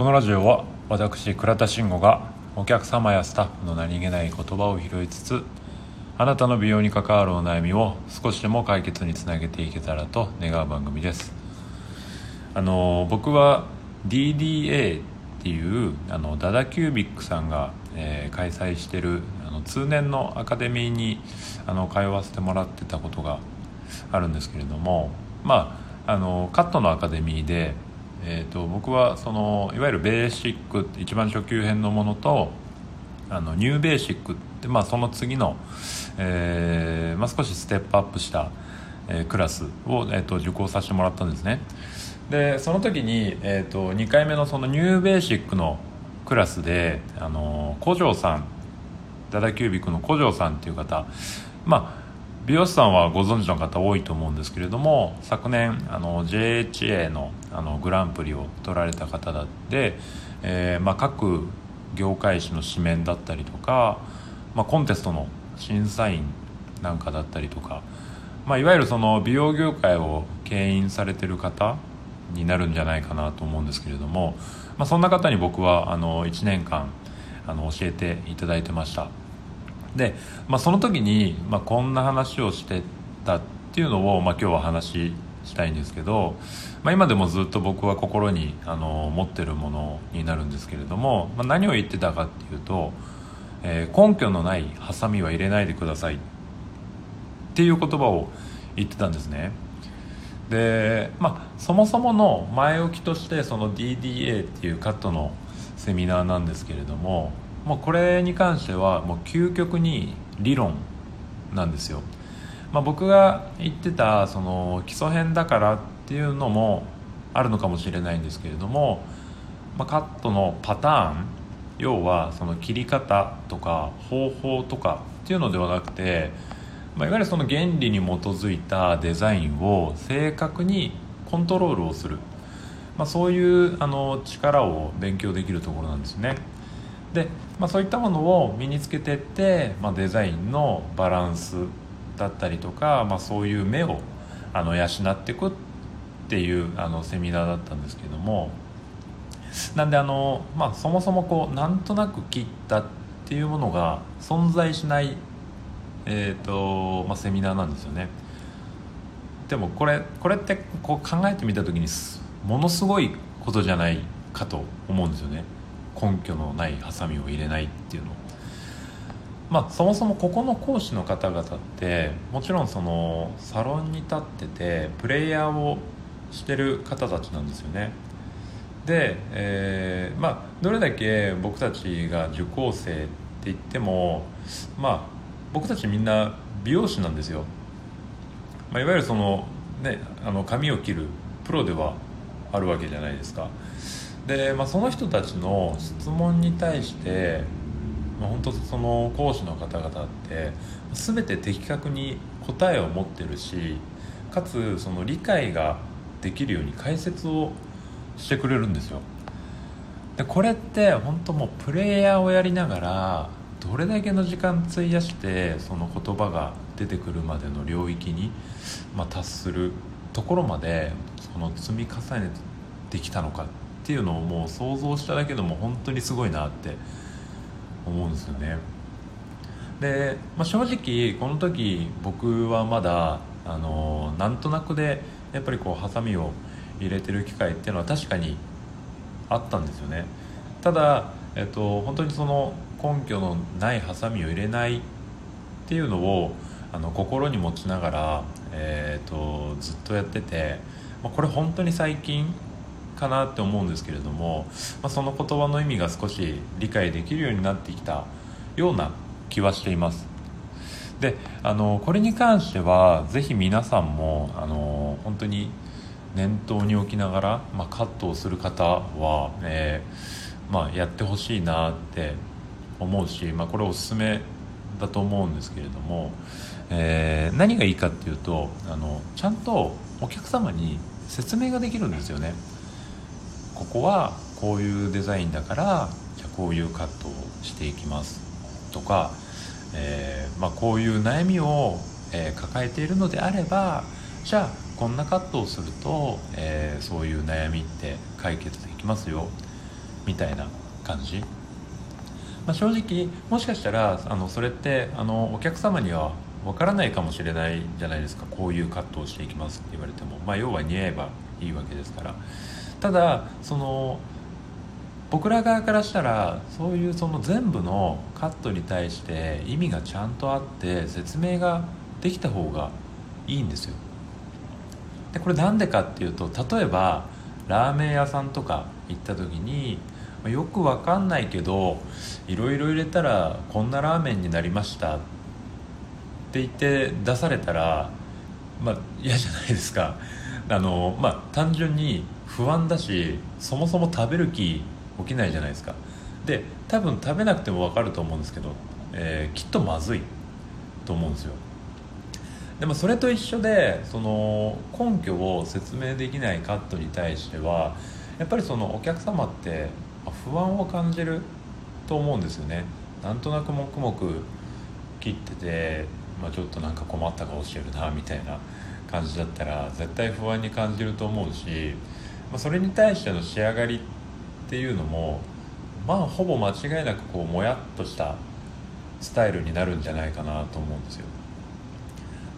このラジオは私倉田慎吾がお客様やスタッフの何気ない言葉を拾いつつあなたの美容に関わるお悩みを少しでも解決につなげていけたらと願う番組です。あの僕は DDA っていうあのダダキュービックさんが、えー、開催してるあの通年のアカデミーにあの通わせてもらってたことがあるんですけれどもまああのカットのアカデミーでえーと、僕はそのいわゆるベーシック一番初級編のものとあのニューベーシックって、まあ、その次の、えーまあ、少しステップアップした、えー、クラスを、えーと、受講させてもらったんですね。でその時に、えーと、2回目のそのニューベーシックのクラスであの古城さんダダキュービックの古城さんっていう方まあ美容師さんはご存知の方多いと思うんですけれども昨年あの JHA のあのグランプリを取られた方だって、えーまあ、各業界誌の紙面だったりとか、まあ、コンテストの審査員なんかだったりとか、まあ、いわゆるその美容業界を牽引されてる方になるんじゃないかなと思うんですけれども、まあ、そんな方に僕はあの1年間あの教えていただいてました。で、まあ、その時に、まあ、こんな話をしてたっていうのを、まあ、今日は話したいんですけど、まあ、今でもずっと僕は心にあの持ってるものになるんですけれども、まあ、何を言ってたかっていうと、えー、根拠のないハサミは入れないでくださいっていう言葉を言ってたんですね。で、まあ、そもそもの前置きとしてその DDA っていうカットのセミナーなんですけれどももうこれに関してはもう究極に理論なんですよ、まあ、僕が言ってたその基礎編だからっていうのもあるのかもしれないんですけれども、まあ、カットのパターン要はその切り方とか方法とかっていうのではなくて、まあ、いわゆるその原理に基づいたデザインを正確にコントロールをする、まあ、そういうあの力を勉強できるところなんですね。で、まあ、そういったものを身につけてって、まあ、デザインのバランスだったりとか、まあ、そういう目をあの養っていくっていうあのセミナーだったんですけども。なんであの、まあ、そもそもこうなんとなく切ったっていうものが存在しない、えーとまあ、セミナーなんですよね。でもこれこれってこう考えてみた時にものすごいことじゃないかと思うんですよね。根拠のないハサミを入れないっていうの。まあそもそもここの講師の方々ってもちろんそのサロンに立っててプレイヤーをしてる方たちなんですよね。で、えー、まあどれだけ僕たちが受講生って言ってもまあ僕たちみんな美容師なんですよ、まあ、いわゆるそのねあの髪を切るプロではあるわけじゃないですか。で、まあ、その人たちの質問に対して、まあ、本当その講師の方々って全て的確に答えを持ってるしかつその理解ができるように解説をしてくれるんですよ。でこれって本当もうプレイヤーをやりながらどれだけの時間費やしてその言葉が出てくるまでの領域に、まあ、達するところまでその積み重ねてきたのかっていうのをもう想像しただけでも本当にすごいなって思うんですよね。で、まあ、正直この時僕はまだあのなんとなくでやっぱりこうハサミを入れてる機会っていうのは確かにあったんですよね。ただ、えっと、本当にその根拠のないハサミを入れないっていうのをあの心に持ちながら、えーとずっとやってて、まあ、これ本当に最近かなって思うんですけれども、まあ、その言葉の意味が少し理解できるようになってきたような気はしています。であのこれに関しては是非皆さんもあの本当に念頭に置きながら、まあ、カットをする方は、えー、まあ、やってほしいなって思うし、まあ、これおすすめだと思うんですけれども、えー、何がいいかっていうとあのちゃんとお客様に説明ができるんですよね。ここはこういうデザインだからじゃこういうカットをしていきます。とか、えー、まあ、こういう悩みを、えー、抱えているのであればじゃあこんなカットをすると、えー、そういう悩みって解決できますよみたいな感じ、まあ、正直もしかしたらあのそれってあのお客様にはわからないかもしれないじゃないですか。こういうカットをしていきますって言われても、まあ、要は似合えばいいわけですから。ただその僕ら側からしたらそういうその全部のカットに対して意味がちゃんとあって説明ができた方がいいんですよ。でこれなんでかっていうと例えばラーメン屋さんとか行った時によくわかんないけどいろいろ入れたらこんなラーメンになりました。って言って出されたらまあ嫌じゃないですか。あのまあ単純に不安だしそもそも食べる気起きないじゃないですか。で多分食べなくても分かると思うんですけど、えー、きっとまずいと思うんですよ。でもそれと一緒でその根拠を説明できないカットに対してはやっぱりそのお客様って不安を感じると思うんですよね。なんとなく黙々切ってて、まあ、ちょっとなんか困った顔してるなみたいな感じだったら絶対不安に感じると思うし、まあ、それに対しての仕上がりっていうのもまあほぼ間違いなくこうもやっとしたスタイルになるんじゃないかなと思うんですよ。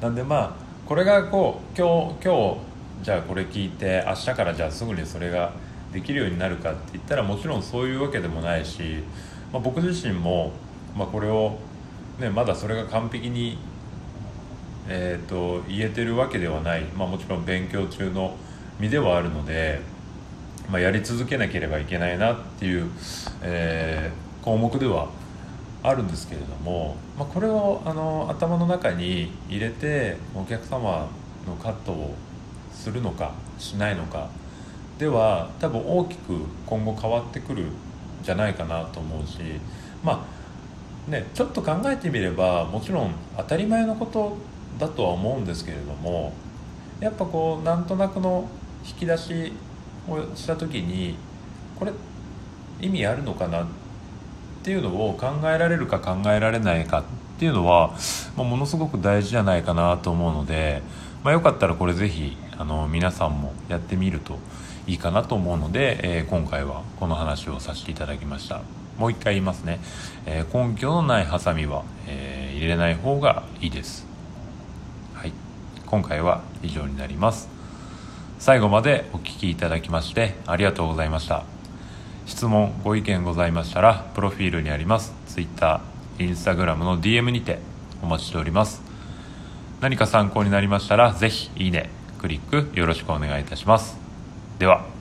なんでまあこれがこう今日今日じゃあこれ聞いて明日からじゃあすぐにそれができるようになるかって言ったらもちろんそういうわけでもないし、まあ、僕自身も、まあ、これを、ね、まだそれが完璧に、えーと、言えてるわけではない、まあ、もちろん勉強中の身ではあるので、まあ、やり続けなければいけないなっていう、えー、項目ではあるんですけれども、まあ、これをあの頭の中に入れてお客様のカットをするのかしないのかでは多分大きく今後変わってくるんじゃないかなと思うしまあねちょっと考えてみればもちろん当たり前のことだとは思うんですけれどもやっぱこうなんとなくの引き出しをした時にこれ意味あるのかなっていうのを考えられるか考えられないかっていうのは、まあ、ものすごく大事じゃないかなと思うので、まあ、よかったらこれ是非あの皆さんもやってみるといいかなと思うので、えー、今回はこの話をさせていただきました。もう一回言いますね、えー、根拠のないハサミは、えー、入れない方がいいです。はい。今回は以上になります。最後までお聴きいただきましてありがとうございました。質問ご意見ございましたらプロフィールにあります Twitter、Instagram の DM にてお待ちしております。何か参考になりましたら是非いいねクリックよろしくお願いいたします。では。